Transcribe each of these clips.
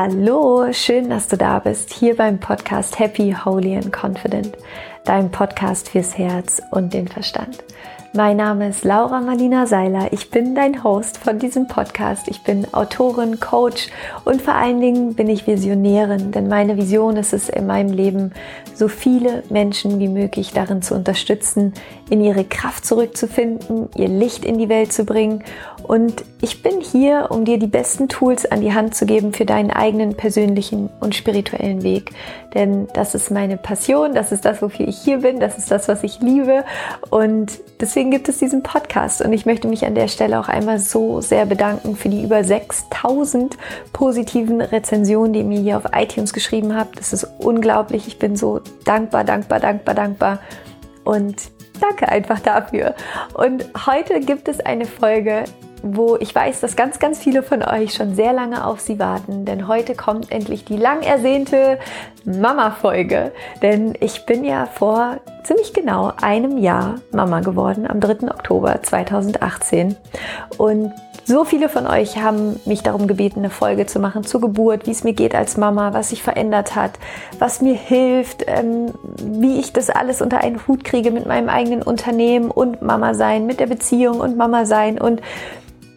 Hallo, schön, dass du da bist, hier beim Podcast Happy, Holy and Confident, dein Podcast fürs Herz und den Verstand. Mein Name ist Laura Marlina Seiler. Ich bin dein Host von diesem Podcast. Ich bin Autorin, Coach und vor allen Dingen bin ich Visionärin, denn meine Vision ist es in meinem Leben, so viele Menschen wie möglich darin zu unterstützen, in ihre Kraft zurückzufinden, ihr Licht in die Welt zu bringen. Und ich bin hier, um dir die besten Tools an die Hand zu geben für deinen eigenen persönlichen und spirituellen Weg. Denn das ist meine Passion, das ist das, wofür ich hier bin, das ist das, was ich liebe. Und deswegen gibt es diesen Podcast. Und ich möchte mich an der Stelle auch einmal so sehr bedanken für die über 6000 positiven Rezensionen, die ihr mir hier auf iTunes geschrieben habt. Das ist unglaublich. Ich bin so dankbar, dankbar, dankbar, dankbar. Und danke einfach dafür. Und heute gibt es eine Folge, wo ich weiß, dass ganz, ganz viele von euch schon sehr lange auf sie warten, denn heute kommt endlich die lang ersehnte Mama-Folge. Denn ich bin ja vor ziemlich genau einem Jahr Mama geworden, am 3. Oktober 2018. Und so viele von euch haben mich darum gebeten, eine Folge zu machen zur Geburt, wie es mir geht als Mama, was sich verändert hat, was mir hilft, ähm, wie ich das alles unter einen Hut kriege mit meinem eigenen Unternehmen und Mama sein, mit der Beziehung und Mama sein und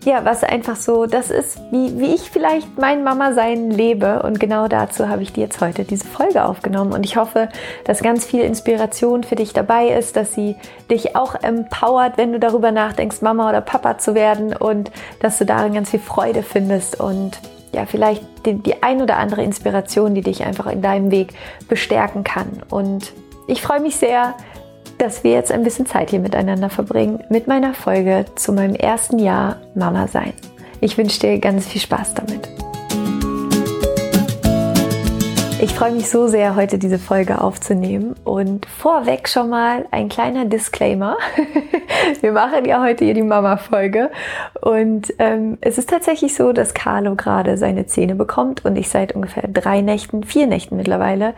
ja, was einfach so, das ist, wie, wie ich vielleicht mein Mama-Sein lebe. Und genau dazu habe ich dir jetzt heute diese Folge aufgenommen. Und ich hoffe, dass ganz viel Inspiration für dich dabei ist, dass sie dich auch empowert, wenn du darüber nachdenkst, Mama oder Papa zu werden und dass du darin ganz viel Freude findest und ja, vielleicht die, die ein oder andere Inspiration, die dich einfach in deinem Weg bestärken kann. Und ich freue mich sehr, dass wir jetzt ein bisschen Zeit hier miteinander verbringen mit meiner Folge zu meinem ersten Jahr Mama sein. Ich wünsche dir ganz viel Spaß damit. Ich freue mich so sehr, heute diese Folge aufzunehmen und vorweg schon mal ein kleiner Disclaimer. Wir machen ja heute hier die Mama-Folge und ähm, es ist tatsächlich so, dass Carlo gerade seine Zähne bekommt und ich seit ungefähr drei Nächten, vier Nächten mittlerweile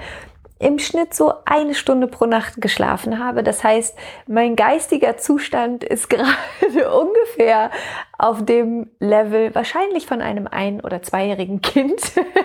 im Schnitt so eine Stunde pro Nacht geschlafen habe. Das heißt, mein geistiger Zustand ist gerade ungefähr auf dem Level wahrscheinlich von einem ein- oder zweijährigen Kind.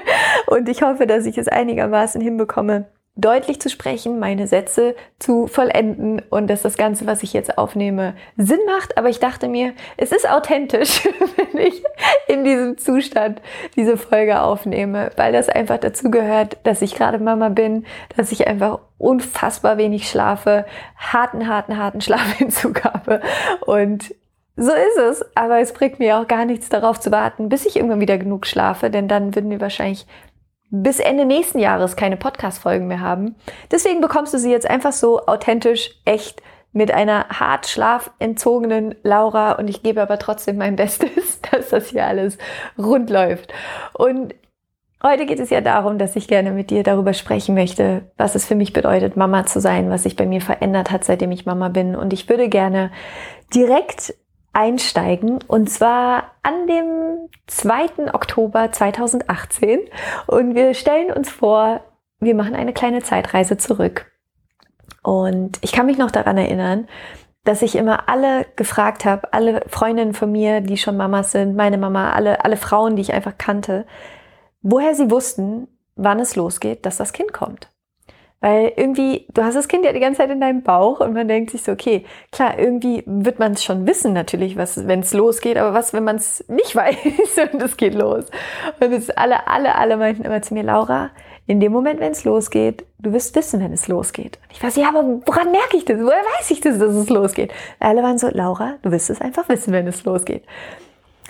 Und ich hoffe, dass ich es einigermaßen hinbekomme, deutlich zu sprechen, meine Sätze zu vollenden und dass das Ganze, was ich jetzt aufnehme, Sinn macht. Aber ich dachte mir, es ist authentisch, wenn ich in diesem Zustand diese Folge aufnehme, weil das einfach dazu gehört, dass ich gerade Mama bin, dass ich einfach unfassbar wenig schlafe, harten, harten, harten Schlafentzug habe und so ist es, aber es bringt mir auch gar nichts darauf zu warten, bis ich irgendwann wieder genug schlafe, denn dann würden wir wahrscheinlich bis Ende nächsten Jahres keine Podcast-Folgen mehr haben. Deswegen bekommst du sie jetzt einfach so authentisch, echt mit einer hart schlafentzogenen Laura und ich gebe aber trotzdem mein Bestes, dass das hier alles rund läuft. Und heute geht es ja darum, dass ich gerne mit dir darüber sprechen möchte, was es für mich bedeutet, Mama zu sein, was sich bei mir verändert hat, seitdem ich Mama bin. Und ich würde gerne direkt einsteigen und zwar an dem 2. Oktober 2018 und wir stellen uns vor, wir machen eine kleine Zeitreise zurück. Und ich kann mich noch daran erinnern, dass ich immer alle gefragt habe, alle Freundinnen von mir, die schon Mamas sind, meine Mama, alle, alle Frauen, die ich einfach kannte, woher sie wussten, wann es losgeht, dass das Kind kommt. Weil irgendwie, du hast das Kind ja die ganze Zeit in deinem Bauch und man denkt sich so, okay, klar, irgendwie wird man es schon wissen natürlich, was, wenn es losgeht, aber was, wenn man es nicht weiß und es geht los. Und es alle, alle, alle meinten immer zu mir, Laura, in dem Moment, wenn es losgeht, du wirst wissen, wenn es losgeht. Und ich weiß, ja, aber woran merke ich das? Woher weiß ich das, dass es losgeht? Alle waren so, Laura, du wirst es einfach wissen, wenn es losgeht.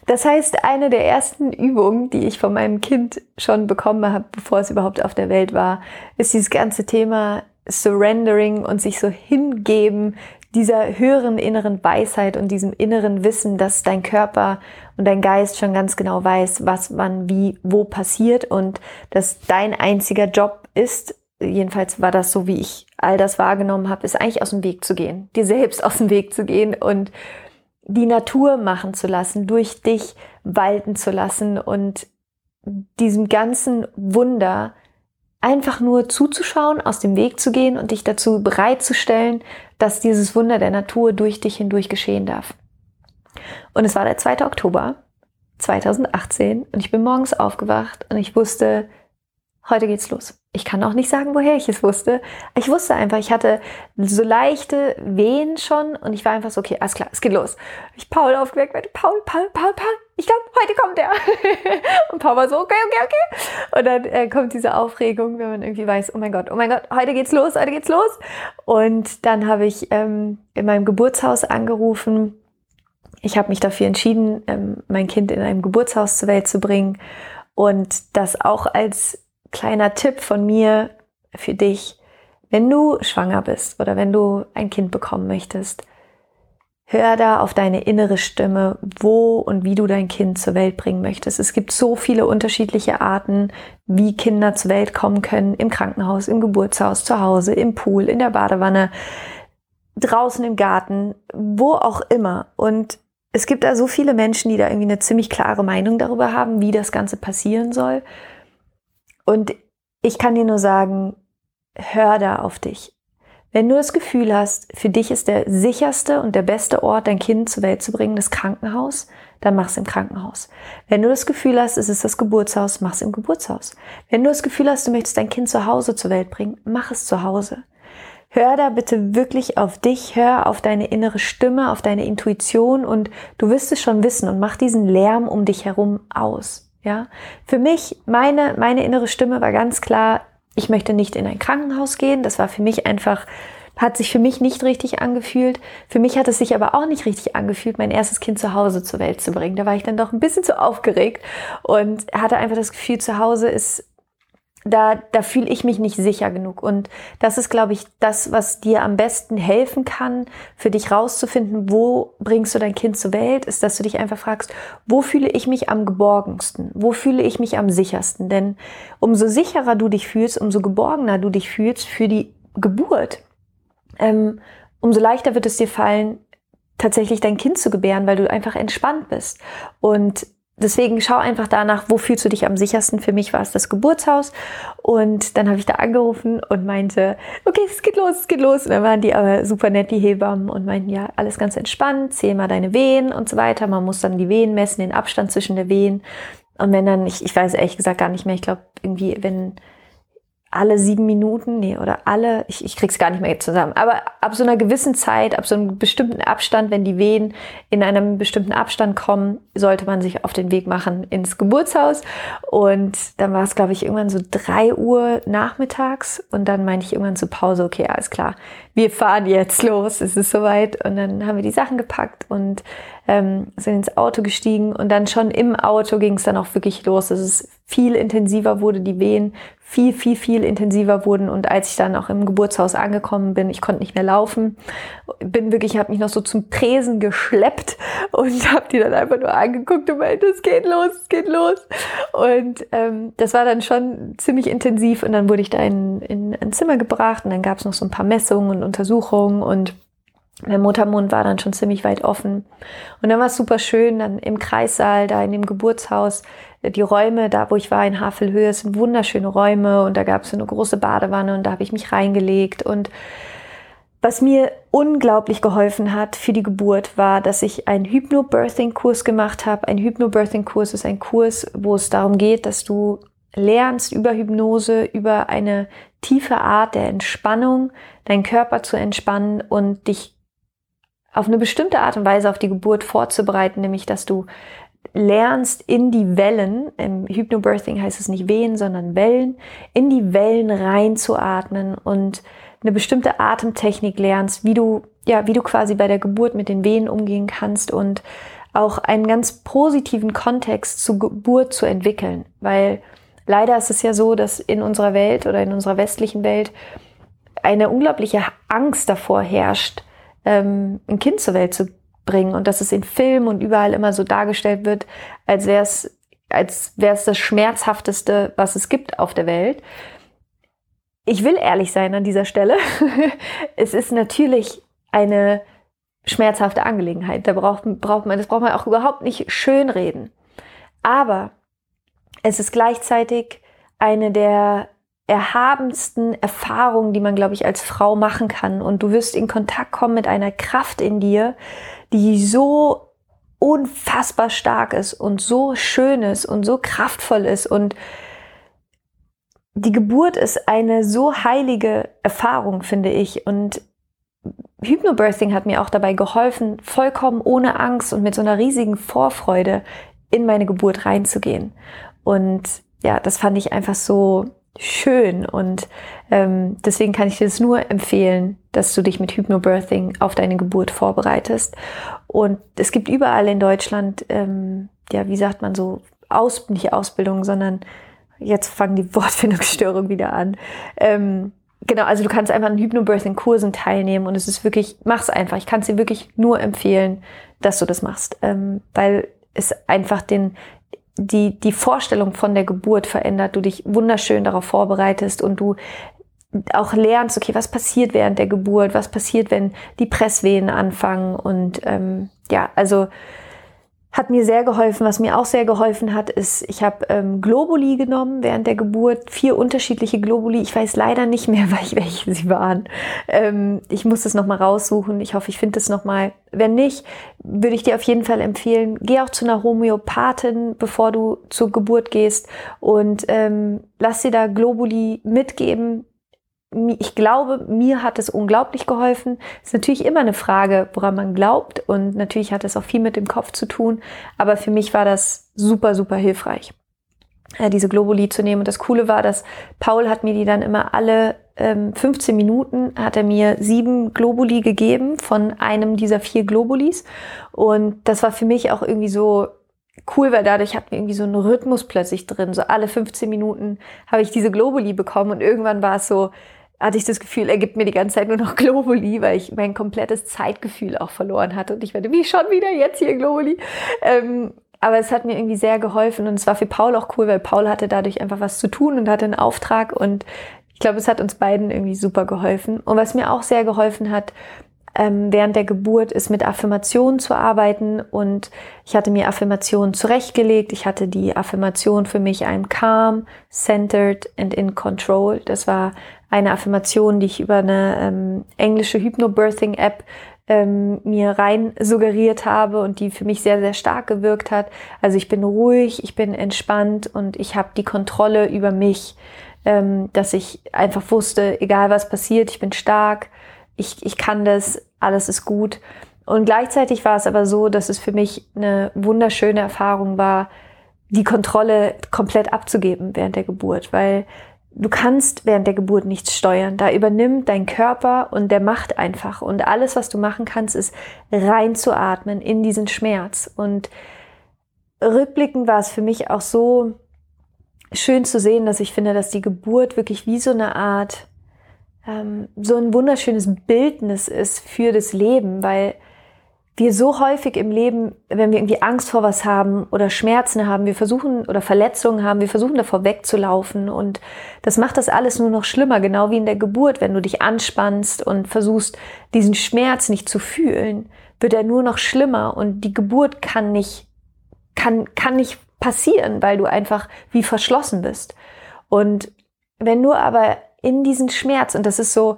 Das heißt, eine der ersten Übungen, die ich von meinem Kind schon bekommen habe, bevor es überhaupt auf der Welt war, ist dieses ganze Thema Surrendering und sich so hingeben dieser höheren inneren Weisheit und diesem inneren Wissen, dass dein Körper und dein Geist schon ganz genau weiß, was wann wie wo passiert und dass dein einziger Job ist, jedenfalls war das so, wie ich all das wahrgenommen habe, ist eigentlich aus dem Weg zu gehen, dir selbst aus dem Weg zu gehen und die Natur machen zu lassen, durch dich walten zu lassen und diesem ganzen Wunder einfach nur zuzuschauen, aus dem Weg zu gehen und dich dazu bereitzustellen, dass dieses Wunder der Natur durch dich hindurch geschehen darf. Und es war der 2. Oktober 2018 und ich bin morgens aufgewacht und ich wusste, heute geht's los. Ich kann auch nicht sagen, woher ich es wusste. Ich wusste einfach, ich hatte so leichte Wehen schon und ich war einfach so, okay, alles klar, es geht los. Ich Paul aufgeweckt, werde, Paul, Paul, Paul, Paul, ich glaube, heute kommt er. und Paul war so, okay, okay, okay. Und dann äh, kommt diese Aufregung, wenn man irgendwie weiß, oh mein Gott, oh mein Gott, heute geht's los, heute geht's los. Und dann habe ich ähm, in meinem Geburtshaus angerufen. Ich habe mich dafür entschieden, ähm, mein Kind in einem Geburtshaus zur Welt zu bringen und das auch als kleiner Tipp von mir für dich, wenn du schwanger bist oder wenn du ein Kind bekommen möchtest, hör da auf deine innere Stimme, wo und wie du dein Kind zur Welt bringen möchtest. Es gibt so viele unterschiedliche Arten, wie Kinder zur Welt kommen können. Im Krankenhaus, im Geburtshaus, zu Hause, im Pool, in der Badewanne, draußen im Garten, wo auch immer. Und es gibt da so viele Menschen, die da irgendwie eine ziemlich klare Meinung darüber haben, wie das Ganze passieren soll. Und ich kann dir nur sagen, hör da auf dich. Wenn du das Gefühl hast, für dich ist der sicherste und der beste Ort, dein Kind zur Welt zu bringen, das Krankenhaus, dann mach's im Krankenhaus. Wenn du das Gefühl hast, es ist das Geburtshaus, mach's im Geburtshaus. Wenn du das Gefühl hast, du möchtest dein Kind zu Hause zur Welt bringen, mach es zu Hause. Hör da bitte wirklich auf dich, hör auf deine innere Stimme, auf deine Intuition und du wirst es schon wissen und mach diesen Lärm um dich herum aus. Ja, für mich, meine, meine innere Stimme war ganz klar, ich möchte nicht in ein Krankenhaus gehen. Das war für mich einfach, hat sich für mich nicht richtig angefühlt. Für mich hat es sich aber auch nicht richtig angefühlt, mein erstes Kind zu Hause zur Welt zu bringen. Da war ich dann doch ein bisschen zu aufgeregt und hatte einfach das Gefühl, zu Hause ist da, da fühle ich mich nicht sicher genug. Und das ist, glaube ich, das, was dir am besten helfen kann, für dich rauszufinden, wo bringst du dein Kind zur Welt, ist, dass du dich einfach fragst, wo fühle ich mich am geborgensten? Wo fühle ich mich am sichersten? Denn umso sicherer du dich fühlst, umso geborgener du dich fühlst für die Geburt, ähm, umso leichter wird es dir fallen, tatsächlich dein Kind zu gebären, weil du einfach entspannt bist. Und deswegen schau einfach danach, wo fühlst du dich am sichersten. Für mich war es das Geburtshaus. Und dann habe ich da angerufen und meinte, okay, es geht los, es geht los. Und dann waren die aber super nett, die Hebammen, und meinten, ja, alles ganz entspannt, zähl mal deine Wehen und so weiter. Man muss dann die Wehen messen, den Abstand zwischen der Wehen. Und wenn dann, ich, ich weiß ehrlich gesagt gar nicht mehr, ich glaube irgendwie, wenn alle sieben Minuten, nee, oder alle, ich, ich krieg's gar nicht mehr zusammen, aber ab so einer gewissen Zeit, ab so einem bestimmten Abstand, wenn die Wehen in einem bestimmten Abstand kommen, sollte man sich auf den Weg machen ins Geburtshaus. Und dann war es, glaube ich, irgendwann so drei Uhr nachmittags und dann meinte ich irgendwann zur Pause, okay, alles klar, wir fahren jetzt los, es ist soweit. Und dann haben wir die Sachen gepackt und ähm, sind ins Auto gestiegen und dann schon im Auto ging es dann auch wirklich los. Es ist viel intensiver wurde, die Wehen viel, viel, viel intensiver wurden. Und als ich dann auch im Geburtshaus angekommen bin, ich konnte nicht mehr laufen, bin wirklich, habe mich noch so zum Tresen geschleppt und habe die dann einfach nur angeguckt und meinte, es geht los, es geht los. Und ähm, das war dann schon ziemlich intensiv. Und dann wurde ich da in, in ein Zimmer gebracht und dann gab es noch so ein paar Messungen und Untersuchungen und der Muttermund war dann schon ziemlich weit offen. Und dann war es super schön, dann im Kreissaal, da in dem Geburtshaus, äh, die Räume, da wo ich war in Havelhöhe, sind wunderschöne Räume und da gab es eine große Badewanne und da habe ich mich reingelegt. Und was mir unglaublich geholfen hat für die Geburt war, dass ich einen Hypnobirthing-Kurs gemacht habe. Ein Hypnobirthing-Kurs ist ein Kurs, wo es darum geht, dass du lernst über Hypnose, über eine tiefe Art der Entspannung, deinen Körper zu entspannen und dich auf eine bestimmte Art und Weise auf die Geburt vorzubereiten, nämlich dass du lernst in die Wellen, im Hypnobirthing heißt es nicht Wehen, sondern Wellen, in die Wellen reinzuatmen und eine bestimmte Atemtechnik lernst, wie du, ja, wie du quasi bei der Geburt mit den Wehen umgehen kannst und auch einen ganz positiven Kontext zur Geburt zu entwickeln, weil leider ist es ja so, dass in unserer Welt oder in unserer westlichen Welt eine unglaubliche Angst davor herrscht, ähm, ein Kind zur Welt zu bringen und dass es in Filmen und überall immer so dargestellt wird, als wäre es als wäre es das schmerzhafteste, was es gibt auf der Welt. Ich will ehrlich sein an dieser Stelle. es ist natürlich eine schmerzhafte Angelegenheit. Da braucht, braucht man, das braucht man auch überhaupt nicht schönreden. Aber es ist gleichzeitig eine der erhabensten Erfahrungen, die man, glaube ich, als Frau machen kann. Und du wirst in Kontakt kommen mit einer Kraft in dir, die so unfassbar stark ist und so schön ist und so kraftvoll ist und die Geburt ist eine so heilige Erfahrung, finde ich. Und Hypnobirthing hat mir auch dabei geholfen, vollkommen ohne Angst und mit so einer riesigen Vorfreude in meine Geburt reinzugehen. Und ja, das fand ich einfach so schön und ähm, deswegen kann ich dir das nur empfehlen, dass du dich mit Hypnobirthing auf deine Geburt vorbereitest. Und es gibt überall in Deutschland, ähm, ja, wie sagt man so, Aus, nicht Ausbildung, sondern jetzt fangen die Wortfindungsstörungen wieder an. Ähm, genau, also du kannst einfach an Hypnobirthing-Kursen teilnehmen und es ist wirklich, mach's einfach. Ich kann es dir wirklich nur empfehlen, dass du das machst, ähm, weil es einfach den, die, die Vorstellung von der Geburt verändert, du dich wunderschön darauf vorbereitest und du auch lernst, okay, was passiert während der Geburt, was passiert, wenn die Presswehen anfangen und ähm, ja, also hat mir sehr geholfen. Was mir auch sehr geholfen hat, ist, ich habe ähm, Globuli genommen während der Geburt, vier unterschiedliche Globuli. Ich weiß leider nicht mehr, welche sie waren. Ähm, ich muss das nochmal raussuchen. Ich hoffe, ich finde es nochmal. Wenn nicht, würde ich dir auf jeden Fall empfehlen, geh auch zu einer Homöopathin, bevor du zur Geburt gehst und ähm, lass dir da Globuli mitgeben, ich glaube, mir hat es unglaublich geholfen. Ist natürlich immer eine Frage, woran man glaubt und natürlich hat es auch viel mit dem Kopf zu tun, aber für mich war das super, super hilfreich, äh, diese Globuli zu nehmen. Und das Coole war, dass Paul hat mir die dann immer alle ähm, 15 Minuten hat er mir sieben Globuli gegeben von einem dieser vier Globulis und das war für mich auch irgendwie so cool, weil dadurch hatten wir irgendwie so einen Rhythmus plötzlich drin. So alle 15 Minuten habe ich diese Globuli bekommen und irgendwann war es so, hatte ich das Gefühl, er gibt mir die ganze Zeit nur noch Globuli, weil ich mein komplettes Zeitgefühl auch verloren hatte. Und ich werde, wie schon wieder jetzt hier Globuli? Ähm, aber es hat mir irgendwie sehr geholfen und es war für Paul auch cool, weil Paul hatte dadurch einfach was zu tun und hatte einen Auftrag und ich glaube, es hat uns beiden irgendwie super geholfen. Und was mir auch sehr geholfen hat, ähm, während der Geburt ist mit Affirmationen zu arbeiten und ich hatte mir Affirmationen zurechtgelegt. Ich hatte die Affirmation für mich I'm calm, centered and in control. Das war eine Affirmation, die ich über eine ähm, englische Hypnobirthing-App ähm, mir rein suggeriert habe und die für mich sehr, sehr stark gewirkt hat. Also ich bin ruhig, ich bin entspannt und ich habe die Kontrolle über mich, ähm, dass ich einfach wusste, egal was passiert, ich bin stark, ich, ich kann das, alles ist gut. Und gleichzeitig war es aber so, dass es für mich eine wunderschöne Erfahrung war, die Kontrolle komplett abzugeben während der Geburt, weil du kannst während der Geburt nichts steuern. Da übernimmt dein Körper und der macht einfach. Und alles, was du machen kannst, ist reinzuatmen in diesen Schmerz. Und rückblickend war es für mich auch so schön zu sehen, dass ich finde, dass die Geburt wirklich wie so eine Art, ähm, so ein wunderschönes Bildnis ist für das Leben, weil wir so häufig im Leben, wenn wir irgendwie Angst vor was haben oder Schmerzen haben, wir versuchen oder Verletzungen haben, wir versuchen davor wegzulaufen. Und das macht das alles nur noch schlimmer, genau wie in der Geburt, wenn du dich anspannst und versuchst, diesen Schmerz nicht zu fühlen, wird er nur noch schlimmer. Und die Geburt kann nicht, kann, kann nicht passieren, weil du einfach wie verschlossen bist. Und wenn du aber in diesen Schmerz, und das ist so,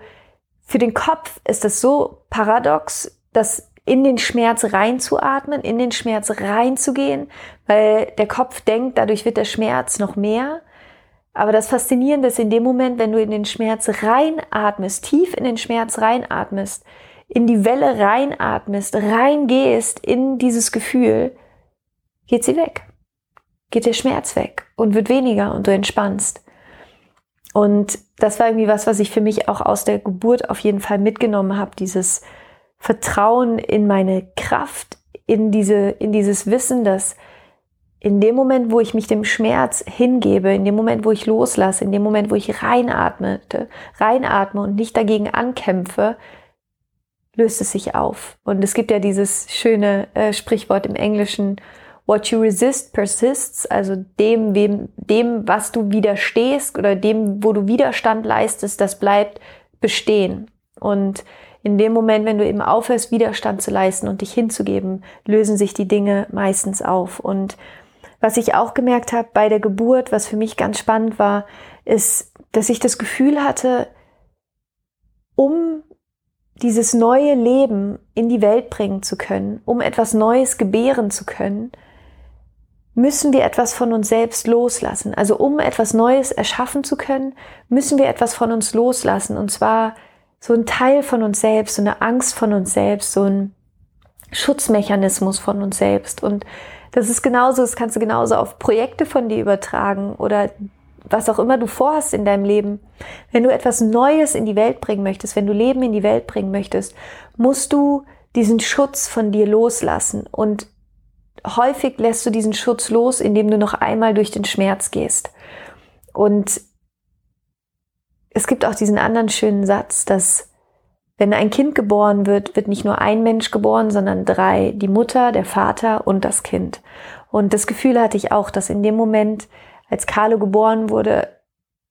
für den Kopf ist das so paradox, dass in den Schmerz reinzuatmen, in den Schmerz reinzugehen, weil der Kopf denkt, dadurch wird der Schmerz noch mehr. Aber das Faszinierende ist in dem Moment, wenn du in den Schmerz reinatmest, tief in den Schmerz reinatmest, in die Welle reinatmest, reingehst in dieses Gefühl, geht sie weg. Geht der Schmerz weg und wird weniger und du entspannst. Und das war irgendwie was, was ich für mich auch aus der Geburt auf jeden Fall mitgenommen habe, dieses Vertrauen in meine Kraft, in diese, in dieses Wissen, dass in dem Moment, wo ich mich dem Schmerz hingebe, in dem Moment, wo ich loslasse, in dem Moment, wo ich reinatme, reinatme und nicht dagegen ankämpfe, löst es sich auf. Und es gibt ja dieses schöne äh, Sprichwort im Englischen, what you resist persists, also dem, wem, dem, was du widerstehst oder dem, wo du Widerstand leistest, das bleibt bestehen. Und in dem Moment, wenn du eben aufhörst, Widerstand zu leisten und dich hinzugeben, lösen sich die Dinge meistens auf. Und was ich auch gemerkt habe bei der Geburt, was für mich ganz spannend war, ist, dass ich das Gefühl hatte, um dieses neue Leben in die Welt bringen zu können, um etwas Neues gebären zu können, müssen wir etwas von uns selbst loslassen. Also um etwas Neues erschaffen zu können, müssen wir etwas von uns loslassen. Und zwar so ein Teil von uns selbst, so eine Angst von uns selbst, so ein Schutzmechanismus von uns selbst. Und das ist genauso, das kannst du genauso auf Projekte von dir übertragen oder was auch immer du vorhast in deinem Leben. Wenn du etwas Neues in die Welt bringen möchtest, wenn du Leben in die Welt bringen möchtest, musst du diesen Schutz von dir loslassen. Und häufig lässt du diesen Schutz los, indem du noch einmal durch den Schmerz gehst. Und es gibt auch diesen anderen schönen Satz, dass wenn ein Kind geboren wird, wird nicht nur ein Mensch geboren, sondern drei. Die Mutter, der Vater und das Kind. Und das Gefühl hatte ich auch, dass in dem Moment, als Carlo geboren wurde,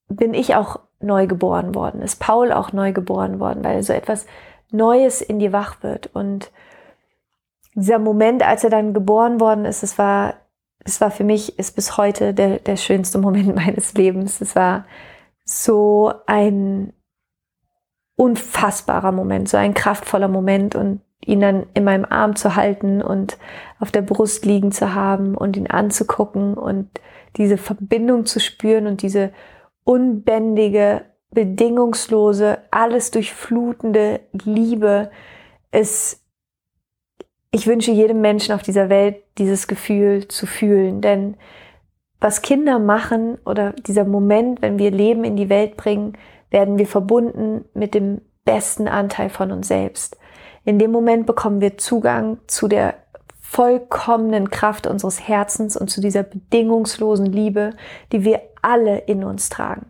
bin ich auch neu geboren worden, ist Paul auch neu geboren worden, weil so etwas Neues in dir wach wird. Und dieser Moment, als er dann geboren worden ist, es war, es war für mich, ist bis heute der, der schönste Moment meines Lebens. Es war so ein unfassbarer Moment, so ein kraftvoller Moment und ihn dann in meinem Arm zu halten und auf der Brust liegen zu haben und ihn anzugucken und diese Verbindung zu spüren und diese unbändige, bedingungslose, alles durchflutende Liebe ist, ich wünsche jedem Menschen auf dieser Welt dieses Gefühl zu fühlen, denn was Kinder machen oder dieser Moment, wenn wir Leben in die Welt bringen, werden wir verbunden mit dem besten Anteil von uns selbst. In dem Moment bekommen wir Zugang zu der vollkommenen Kraft unseres Herzens und zu dieser bedingungslosen Liebe, die wir alle in uns tragen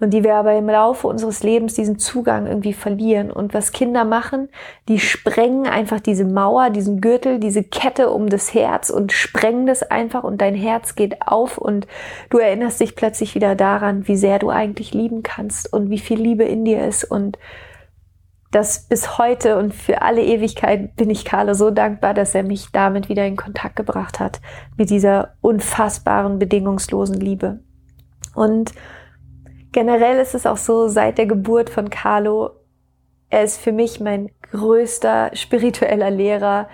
und die wir aber im Laufe unseres Lebens diesen Zugang irgendwie verlieren. Und was Kinder machen, die sprengen einfach diese Mauer, diesen Gürtel, diese Kette um das Herz und sprengen das einfach und dein Herz geht auf und du erinnerst dich plötzlich wieder daran, wie sehr du eigentlich lieben kannst und wie viel Liebe in dir ist und das bis heute und für alle Ewigkeit bin ich Carlo so dankbar, dass er mich damit wieder in Kontakt gebracht hat, mit dieser unfassbaren, bedingungslosen Liebe. Und Generell ist es auch so, seit der Geburt von Carlo, er ist für mich mein größter spiritueller Lehrer,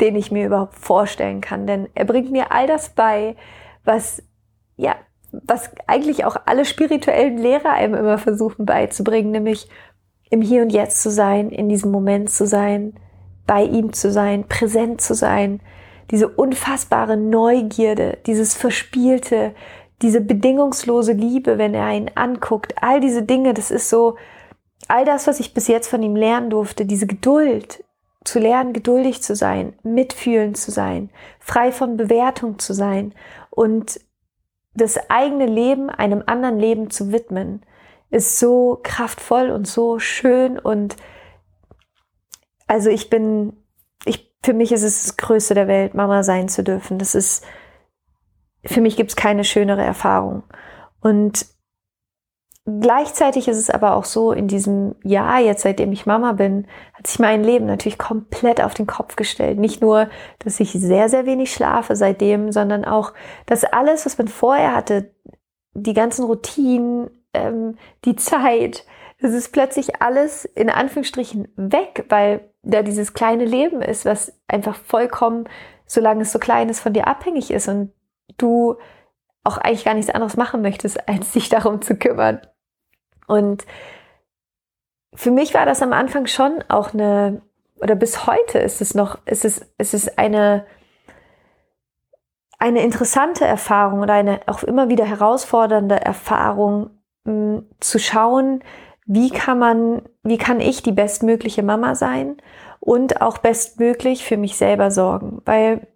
den ich mir überhaupt vorstellen kann. Denn er bringt mir all das bei, was, ja, was eigentlich auch alle spirituellen Lehrer einem immer versuchen beizubringen, nämlich im Hier und Jetzt zu sein, in diesem Moment zu sein, bei ihm zu sein, präsent zu sein, diese unfassbare Neugierde, dieses verspielte, diese bedingungslose Liebe, wenn er ihn anguckt, all diese Dinge, das ist so, all das, was ich bis jetzt von ihm lernen durfte, diese Geduld, zu lernen, geduldig zu sein, mitfühlend zu sein, frei von Bewertung zu sein und das eigene Leben einem anderen Leben zu widmen, ist so kraftvoll und so schön und also ich bin, ich, für mich ist es das Größte der Welt, Mama sein zu dürfen. Das ist, für mich gibt es keine schönere Erfahrung. Und gleichzeitig ist es aber auch so, in diesem Jahr, jetzt seitdem ich Mama bin, hat sich mein Leben natürlich komplett auf den Kopf gestellt. Nicht nur, dass ich sehr, sehr wenig schlafe seitdem, sondern auch, dass alles, was man vorher hatte, die ganzen Routinen, ähm, die Zeit, das ist plötzlich alles in Anführungsstrichen weg, weil da dieses kleine Leben ist, was einfach vollkommen, solange es so klein ist, von dir abhängig ist. Und du auch eigentlich gar nichts anderes machen möchtest, als sich darum zu kümmern. Und für mich war das am Anfang schon auch eine, oder bis heute ist es noch, ist es, ist es eine, eine interessante Erfahrung oder eine auch immer wieder herausfordernde Erfahrung, mh, zu schauen, wie kann man, wie kann ich die bestmögliche Mama sein und auch bestmöglich für mich selber sorgen, weil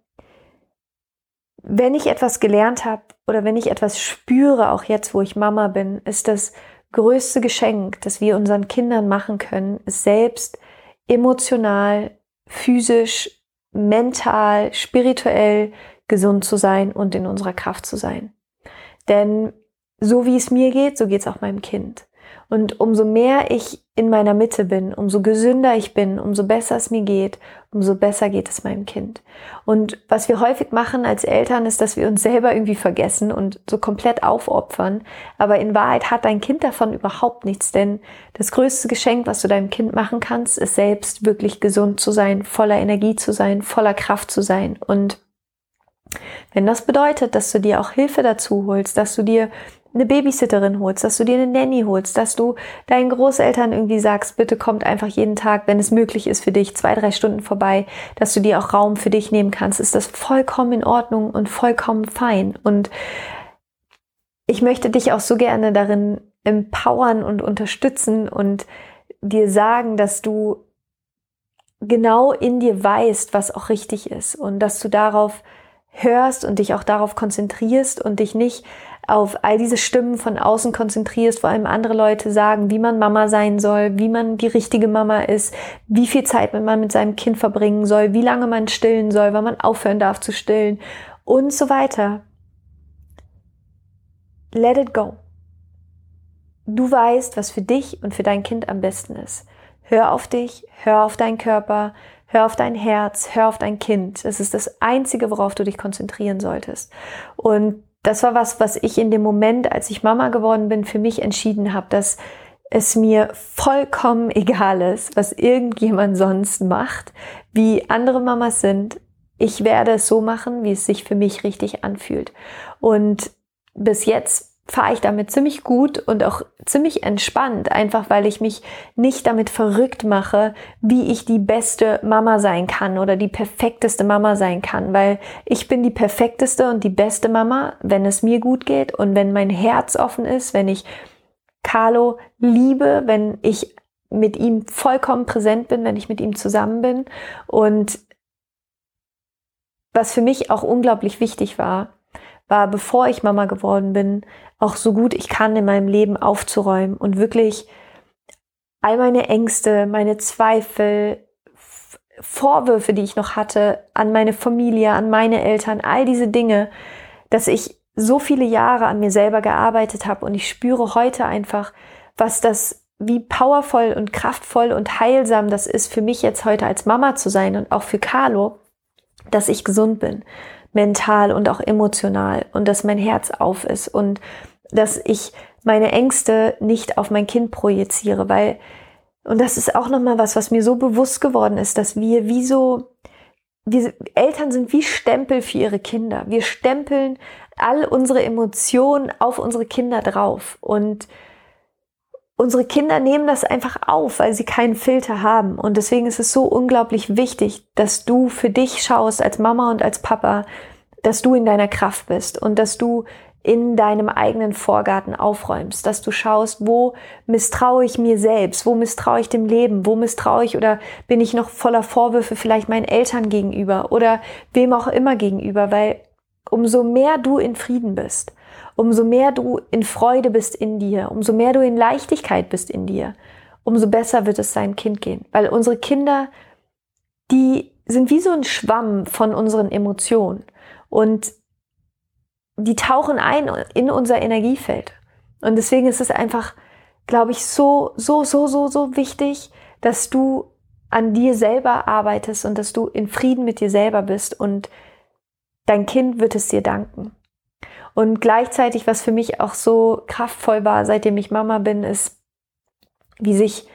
wenn ich etwas gelernt habe oder wenn ich etwas spüre, auch jetzt, wo ich Mama bin, ist das größte Geschenk, das wir unseren Kindern machen können, ist selbst emotional, physisch, mental, spirituell gesund zu sein und in unserer Kraft zu sein. Denn so wie es mir geht, so geht es auch meinem Kind. Und umso mehr ich in meiner Mitte bin, umso gesünder ich bin, umso besser es mir geht, umso besser geht es meinem Kind. Und was wir häufig machen als Eltern, ist, dass wir uns selber irgendwie vergessen und so komplett aufopfern. Aber in Wahrheit hat dein Kind davon überhaupt nichts, denn das größte Geschenk, was du deinem Kind machen kannst, ist selbst wirklich gesund zu sein, voller Energie zu sein, voller Kraft zu sein. Und wenn das bedeutet, dass du dir auch Hilfe dazu holst, dass du dir eine Babysitterin holst, dass du dir eine Nanny holst, dass du deinen Großeltern irgendwie sagst, bitte kommt einfach jeden Tag, wenn es möglich ist für dich, zwei, drei Stunden vorbei, dass du dir auch Raum für dich nehmen kannst, ist das vollkommen in Ordnung und vollkommen fein. Und ich möchte dich auch so gerne darin empowern und unterstützen und dir sagen, dass du genau in dir weißt, was auch richtig ist und dass du darauf hörst und dich auch darauf konzentrierst und dich nicht auf all diese Stimmen von außen konzentrierst, vor allem andere Leute sagen, wie man Mama sein soll, wie man die richtige Mama ist, wie viel Zeit man mit seinem Kind verbringen soll, wie lange man stillen soll, wann man aufhören darf zu stillen und so weiter. Let it go. Du weißt, was für dich und für dein Kind am besten ist. Hör auf dich, hör auf deinen Körper, hör auf dein Herz, hör auf dein Kind. Das ist das Einzige, worauf du dich konzentrieren solltest. Und das war was, was ich in dem Moment, als ich Mama geworden bin, für mich entschieden habe, dass es mir vollkommen egal ist, was irgendjemand sonst macht, wie andere Mamas sind. Ich werde es so machen, wie es sich für mich richtig anfühlt. Und bis jetzt fahre ich damit ziemlich gut und auch ziemlich entspannt, einfach weil ich mich nicht damit verrückt mache, wie ich die beste Mama sein kann oder die perfekteste Mama sein kann, weil ich bin die perfekteste und die beste Mama, wenn es mir gut geht und wenn mein Herz offen ist, wenn ich Carlo liebe, wenn ich mit ihm vollkommen präsent bin, wenn ich mit ihm zusammen bin. Und was für mich auch unglaublich wichtig war, war, bevor ich Mama geworden bin, auch so gut ich kann in meinem Leben aufzuräumen und wirklich all meine Ängste, meine Zweifel, Vorwürfe, die ich noch hatte an meine Familie, an meine Eltern, all diese Dinge, dass ich so viele Jahre an mir selber gearbeitet habe und ich spüre heute einfach, was das, wie powervoll und kraftvoll und heilsam das ist für mich jetzt heute als Mama zu sein und auch für Carlo, dass ich gesund bin, mental und auch emotional und dass mein Herz auf ist und dass ich meine Ängste nicht auf mein Kind projiziere, weil und das ist auch noch mal was, was mir so bewusst geworden ist, dass wir wie so wir Eltern sind wie Stempel für ihre Kinder. Wir stempeln all unsere Emotionen auf unsere Kinder drauf und unsere Kinder nehmen das einfach auf, weil sie keinen Filter haben. Und deswegen ist es so unglaublich wichtig, dass du für dich schaust als Mama und als Papa, dass du in deiner Kraft bist und dass du in deinem eigenen Vorgarten aufräumst, dass du schaust, wo misstraue ich mir selbst, wo misstraue ich dem Leben, wo misstraue ich oder bin ich noch voller Vorwürfe vielleicht meinen Eltern gegenüber oder wem auch immer gegenüber, weil umso mehr du in Frieden bist, umso mehr du in Freude bist in dir, umso mehr du in Leichtigkeit bist in dir, umso besser wird es deinem Kind gehen. Weil unsere Kinder, die sind wie so ein Schwamm von unseren Emotionen und die tauchen ein in unser Energiefeld. Und deswegen ist es einfach, glaube ich, so, so, so, so, so wichtig, dass du an dir selber arbeitest und dass du in Frieden mit dir selber bist und dein Kind wird es dir danken. Und gleichzeitig, was für mich auch so kraftvoll war, seitdem ich Mama bin, ist, wie sich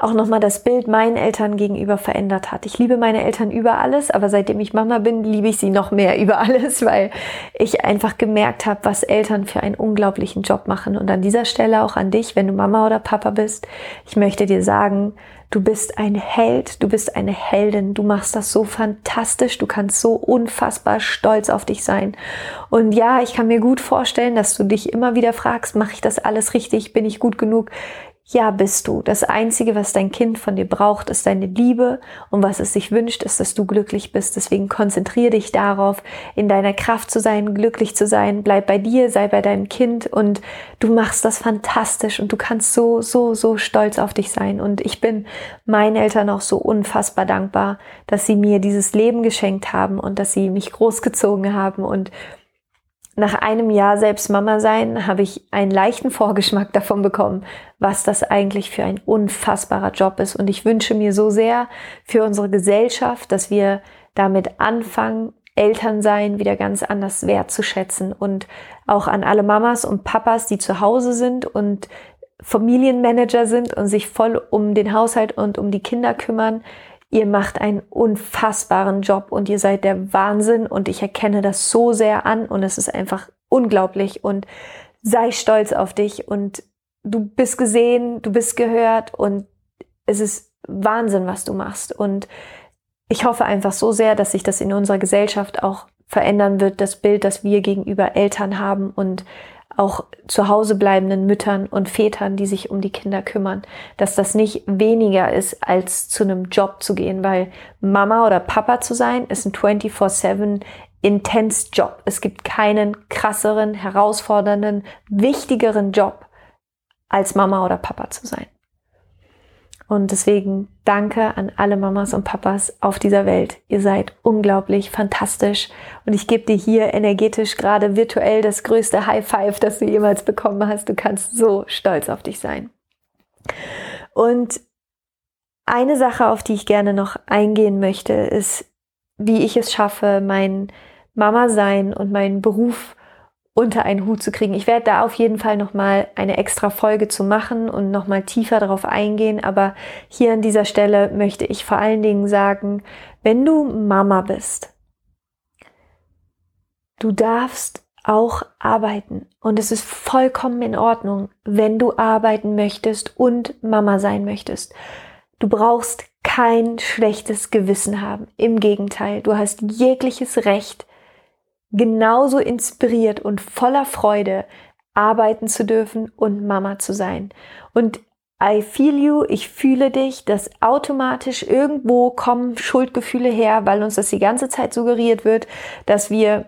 auch nochmal das Bild meinen Eltern gegenüber verändert hat. Ich liebe meine Eltern über alles, aber seitdem ich Mama bin, liebe ich sie noch mehr über alles, weil ich einfach gemerkt habe, was Eltern für einen unglaublichen Job machen. Und an dieser Stelle auch an dich, wenn du Mama oder Papa bist, ich möchte dir sagen, Du bist ein Held, du bist eine Heldin, du machst das so fantastisch, du kannst so unfassbar stolz auf dich sein. Und ja, ich kann mir gut vorstellen, dass du dich immer wieder fragst, mache ich das alles richtig, bin ich gut genug? Ja, bist du. Das Einzige, was dein Kind von dir braucht, ist deine Liebe und was es sich wünscht, ist, dass du glücklich bist. Deswegen konzentriere dich darauf, in deiner Kraft zu sein, glücklich zu sein. Bleib bei dir, sei bei deinem Kind und du machst das fantastisch und du kannst so, so, so stolz auf dich sein. Und ich bin meinen Eltern auch so unfassbar dankbar, dass sie mir dieses Leben geschenkt haben und dass sie mich großgezogen haben und nach einem Jahr selbst Mama sein, habe ich einen leichten Vorgeschmack davon bekommen, was das eigentlich für ein unfassbarer Job ist. Und ich wünsche mir so sehr für unsere Gesellschaft, dass wir damit anfangen, Elternsein wieder ganz anders wertzuschätzen und auch an alle Mamas und Papas, die zu Hause sind und Familienmanager sind und sich voll um den Haushalt und um die Kinder kümmern. Ihr macht einen unfassbaren Job und ihr seid der Wahnsinn und ich erkenne das so sehr an und es ist einfach unglaublich und sei stolz auf dich und du bist gesehen, du bist gehört und es ist Wahnsinn, was du machst und ich hoffe einfach so sehr, dass sich das in unserer Gesellschaft auch verändern wird, das Bild, das wir gegenüber Eltern haben und auch zu Hause bleibenden Müttern und Vätern, die sich um die Kinder kümmern, dass das nicht weniger ist, als zu einem Job zu gehen, weil Mama oder Papa zu sein ist ein 24-7 intens Job. Es gibt keinen krasseren, herausfordernden, wichtigeren Job, als Mama oder Papa zu sein. Und deswegen danke an alle Mamas und Papas auf dieser Welt. Ihr seid unglaublich fantastisch. Und ich gebe dir hier energetisch gerade virtuell das größte High Five, das du jemals bekommen hast. Du kannst so stolz auf dich sein. Und eine Sache, auf die ich gerne noch eingehen möchte, ist, wie ich es schaffe, mein Mama sein und meinen Beruf unter einen Hut zu kriegen. Ich werde da auf jeden Fall nochmal eine extra Folge zu machen und nochmal tiefer darauf eingehen. Aber hier an dieser Stelle möchte ich vor allen Dingen sagen, wenn du Mama bist, du darfst auch arbeiten. Und es ist vollkommen in Ordnung, wenn du arbeiten möchtest und Mama sein möchtest. Du brauchst kein schlechtes Gewissen haben. Im Gegenteil, du hast jegliches Recht, genauso inspiriert und voller Freude arbeiten zu dürfen und Mama zu sein. Und I feel you, ich fühle dich, dass automatisch irgendwo kommen Schuldgefühle her, weil uns das die ganze Zeit suggeriert wird, dass wir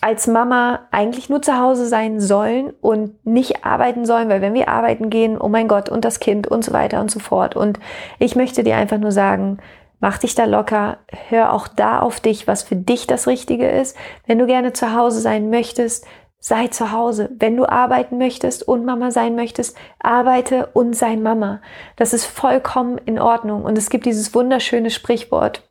als Mama eigentlich nur zu Hause sein sollen und nicht arbeiten sollen, weil wenn wir arbeiten gehen, oh mein Gott, und das Kind und so weiter und so fort. Und ich möchte dir einfach nur sagen, Mach dich da locker, hör auch da auf dich, was für dich das Richtige ist. Wenn du gerne zu Hause sein möchtest, sei zu Hause. Wenn du arbeiten möchtest und Mama sein möchtest, arbeite und sei Mama. Das ist vollkommen in Ordnung. Und es gibt dieses wunderschöne Sprichwort.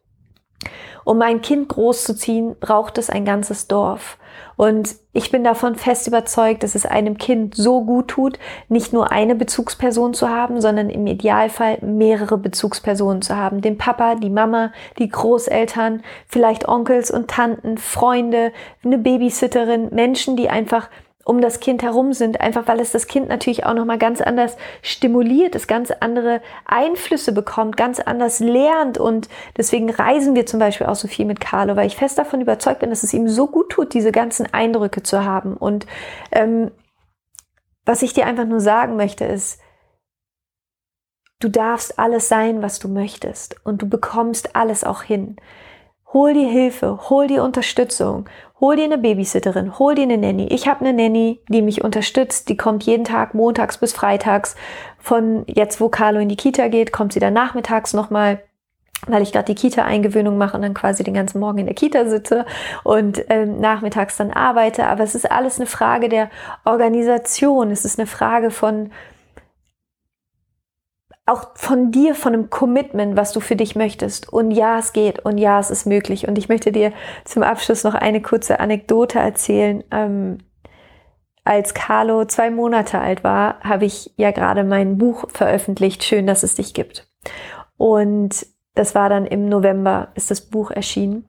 Um ein Kind großzuziehen, braucht es ein ganzes Dorf. Und ich bin davon fest überzeugt, dass es einem Kind so gut tut, nicht nur eine Bezugsperson zu haben, sondern im Idealfall mehrere Bezugspersonen zu haben. Den Papa, die Mama, die Großeltern, vielleicht Onkels und Tanten, Freunde, eine Babysitterin, Menschen, die einfach um das Kind herum sind, einfach weil es das Kind natürlich auch noch mal ganz anders stimuliert, es ganz andere Einflüsse bekommt, ganz anders lernt. Und deswegen reisen wir zum Beispiel auch so viel mit Carlo, weil ich fest davon überzeugt bin, dass es ihm so gut tut, diese ganzen Eindrücke zu haben. Und ähm, was ich dir einfach nur sagen möchte ist, du darfst alles sein, was du möchtest. Und du bekommst alles auch hin. Hol dir Hilfe, hol dir Unterstützung, hol dir eine Babysitterin, hol dir eine Nanny. Ich habe eine Nanny, die mich unterstützt, die kommt jeden Tag montags bis freitags. Von jetzt, wo Carlo in die Kita geht, kommt sie dann nachmittags nochmal weil ich gerade die Kita-Eingewöhnung mache und dann quasi den ganzen Morgen in der Kita sitze und ähm, nachmittags dann arbeite. Aber es ist alles eine Frage der Organisation. Es ist eine Frage von auch von dir, von einem Commitment, was du für dich möchtest. Und ja, es geht und ja, es ist möglich. Und ich möchte dir zum Abschluss noch eine kurze Anekdote erzählen. Ähm, als Carlo zwei Monate alt war, habe ich ja gerade mein Buch veröffentlicht. Schön, dass es dich gibt. Und das war dann im November, ist das Buch erschienen.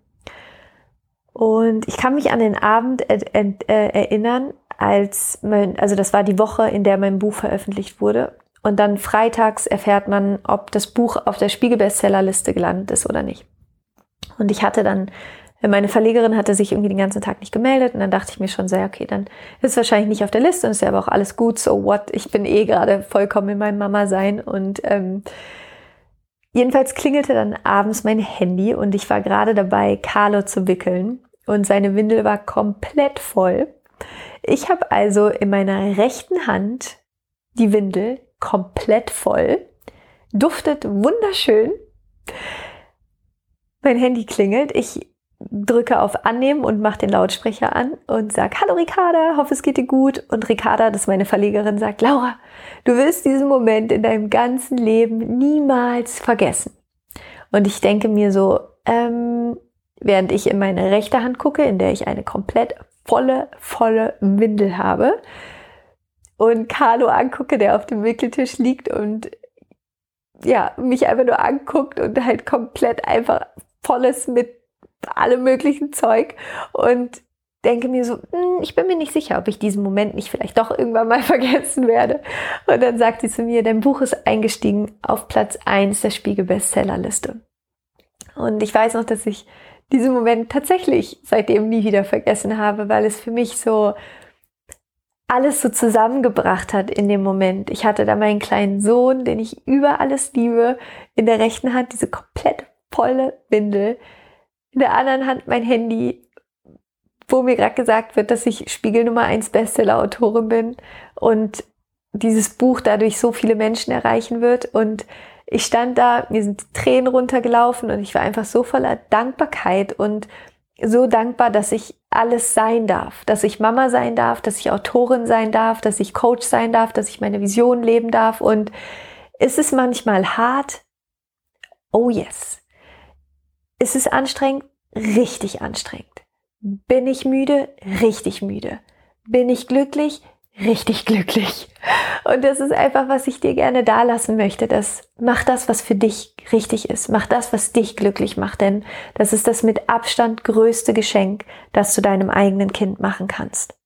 Und ich kann mich an den Abend äh, erinnern, als mein, also das war die Woche, in der mein Buch veröffentlicht wurde. Und dann freitags erfährt man, ob das Buch auf der Spiegel-Bestsellerliste gelandet ist oder nicht. Und ich hatte dann, meine Verlegerin hatte sich irgendwie den ganzen Tag nicht gemeldet und dann dachte ich mir schon sehr, okay, dann ist es wahrscheinlich nicht auf der Liste und ist ja aber auch alles gut, so what, ich bin eh gerade vollkommen in meinem Mama-Sein und ähm, jedenfalls klingelte dann abends mein Handy und ich war gerade dabei, Carlo zu wickeln und seine Windel war komplett voll. Ich habe also in meiner rechten Hand die Windel komplett voll, duftet wunderschön. Mein Handy klingelt. Ich drücke auf Annehmen und mache den Lautsprecher an und sag Hallo Ricarda, hoffe es geht dir gut. Und Ricarda, das ist meine Verlegerin, sagt, Laura, du wirst diesen Moment in deinem ganzen Leben niemals vergessen. Und ich denke mir so, ähm, während ich in meine rechte Hand gucke, in der ich eine komplett volle, volle Windel habe und Carlo angucke, der auf dem Wickeltisch liegt und ja, mich einfach nur anguckt und halt komplett einfach volles mit allem möglichen Zeug und denke mir so, hm, ich bin mir nicht sicher, ob ich diesen Moment nicht vielleicht doch irgendwann mal vergessen werde. Und dann sagt sie zu mir, dein Buch ist eingestiegen auf Platz eins der Spiegel Bestsellerliste. Und ich weiß noch, dass ich diesen Moment tatsächlich seitdem nie wieder vergessen habe, weil es für mich so alles so zusammengebracht hat in dem Moment. Ich hatte da meinen kleinen Sohn, den ich über alles liebe, in der rechten Hand diese komplett volle Windel, in der anderen Hand mein Handy, wo mir gerade gesagt wird, dass ich Spiegel Nummer 1 Bestseller-Autorin bin und dieses Buch dadurch so viele Menschen erreichen wird. Und ich stand da, mir sind Tränen runtergelaufen und ich war einfach so voller Dankbarkeit und so dankbar, dass ich alles sein darf, dass ich Mama sein darf, dass ich Autorin sein darf, dass ich Coach sein darf, dass ich meine Vision leben darf. Und ist es manchmal hart? Oh yes. Ist es anstrengend? Richtig anstrengend. Bin ich müde? Richtig müde. Bin ich glücklich? Richtig glücklich. Und das ist einfach, was ich dir gerne da lassen möchte. Das mach das, was für dich richtig ist. Mach das, was dich glücklich macht. Denn das ist das mit Abstand größte Geschenk, das du deinem eigenen Kind machen kannst.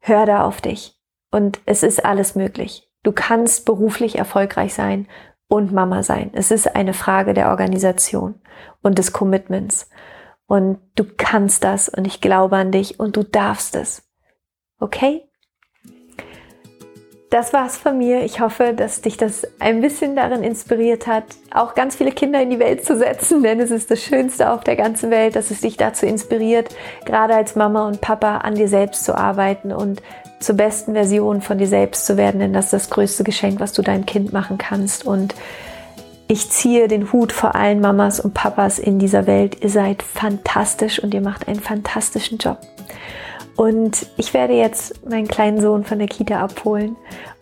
Hör da auf dich. Und es ist alles möglich. Du kannst beruflich erfolgreich sein und Mama sein. Es ist eine Frage der Organisation und des Commitments. Und du kannst das und ich glaube an dich und du darfst es. Okay? Das war's von mir. Ich hoffe, dass dich das ein bisschen darin inspiriert hat, auch ganz viele Kinder in die Welt zu setzen, denn es ist das Schönste auf der ganzen Welt, dass es dich dazu inspiriert, gerade als Mama und Papa an dir selbst zu arbeiten und zur besten Version von dir selbst zu werden, denn das ist das größte Geschenk, was du deinem Kind machen kannst und ich ziehe den Hut vor allen Mamas und Papas in dieser Welt. Ihr seid fantastisch und ihr macht einen fantastischen Job. Und ich werde jetzt meinen kleinen Sohn von der Kita abholen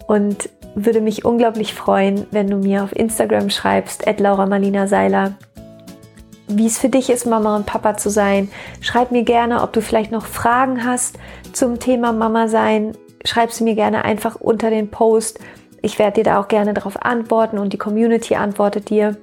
und würde mich unglaublich freuen, wenn du mir auf Instagram schreibst, at Laura Marlina Seiler, wie es für dich ist, Mama und Papa zu sein. Schreib mir gerne, ob du vielleicht noch Fragen hast zum Thema Mama sein. Schreib sie mir gerne einfach unter den Post ich werde dir da auch gerne darauf antworten und die Community antwortet dir.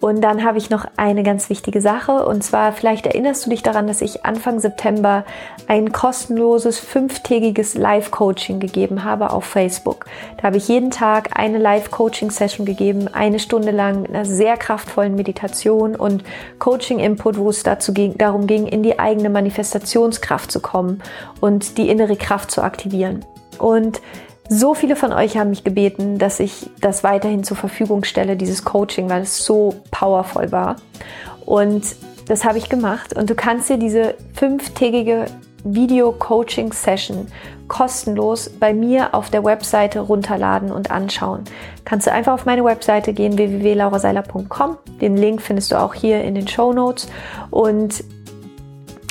Und dann habe ich noch eine ganz wichtige Sache und zwar vielleicht erinnerst du dich daran, dass ich Anfang September ein kostenloses fünftägiges Live-Coaching gegeben habe auf Facebook. Da habe ich jeden Tag eine Live-Coaching-Session gegeben, eine Stunde lang mit einer sehr kraftvollen Meditation und Coaching-Input, wo es dazu ging, darum ging, in die eigene Manifestationskraft zu kommen und die innere Kraft zu aktivieren. Und so viele von euch haben mich gebeten, dass ich das weiterhin zur Verfügung stelle, dieses Coaching, weil es so powerful war. Und das habe ich gemacht. Und du kannst dir diese fünftägige Video-Coaching-Session kostenlos bei mir auf der Webseite runterladen und anschauen. Kannst du einfach auf meine Webseite gehen, www.lauraseiler.com. Den Link findest du auch hier in den Show Notes. Und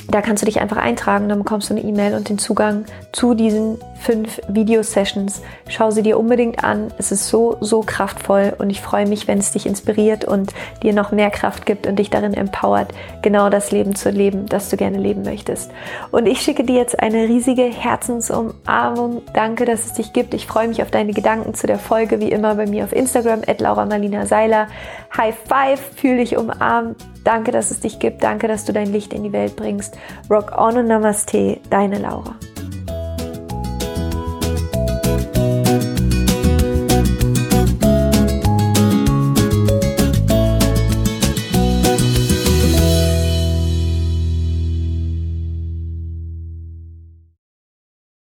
da kannst du dich einfach eintragen, dann bekommst du eine E-Mail und den Zugang zu diesen fünf Video-Sessions. Schau sie dir unbedingt an. Es ist so, so kraftvoll und ich freue mich, wenn es dich inspiriert und dir noch mehr Kraft gibt und dich darin empowert, genau das Leben zu leben, das du gerne leben möchtest. Und ich schicke dir jetzt eine riesige Herzensumarmung. Danke, dass es dich gibt. Ich freue mich auf deine Gedanken zu der Folge, wie immer bei mir auf Instagram, at Laura Marlina Seiler. High Five, fühl dich umarmt. Danke, dass es dich gibt. Danke, dass du dein Licht in die Welt bringst. Rock on und Namaste, deine Laura.